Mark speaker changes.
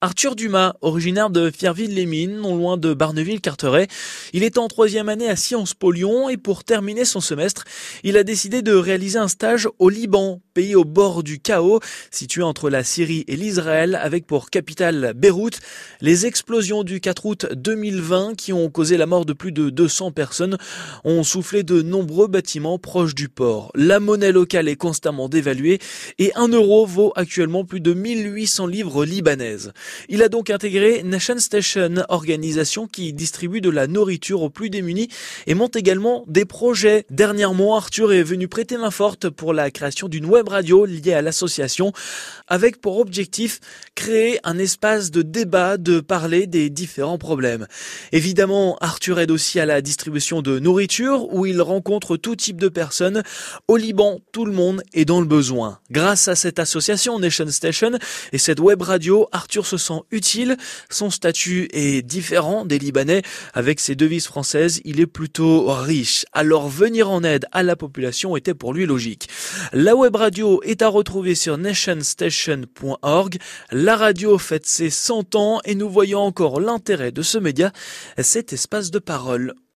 Speaker 1: Arthur Dumas, originaire de Fierville-les-Mines, non loin de Barneville-Carteret, il est en troisième année à Sciences Po Lyon et pour terminer son semestre, il a décidé de réaliser un stage au Liban, pays au bord du chaos, situé entre la Syrie et l'Israël, avec pour capitale Beyrouth. Les explosions du 4 août 2020 qui ont causé la mort de plus de 200 personnes ont soufflé de nombreux bâtiments proches du port. La monnaie locale est constamment dévaluée et un euro vaut actuellement plus de 1800 livres libanaises. Il a donc intégré Nation Station, organisation qui distribue de la nourriture aux plus démunis et monte également des projets. Dernièrement, Arthur est venu prêter main forte pour la création d'une web radio liée à l'association avec pour objectif créer un espace de débat, de parler des différents problèmes. Évidemment, Arthur aide aussi à la distribution de nourriture où il rencontre tout type de personnes. Au Liban, tout le monde est dans le besoin. Grâce à cette association Nation Station et cette web radio, Arthur se sent utile. Son statut est différent des Libanais. Avec ses devises françaises, il est plutôt riche. Alors venir en aide à la population était pour lui logique. La web radio est à retrouver sur nationstation.org. La radio fête ses 100 ans et nous voyons encore l'intérêt de ce média, cet espace de parole.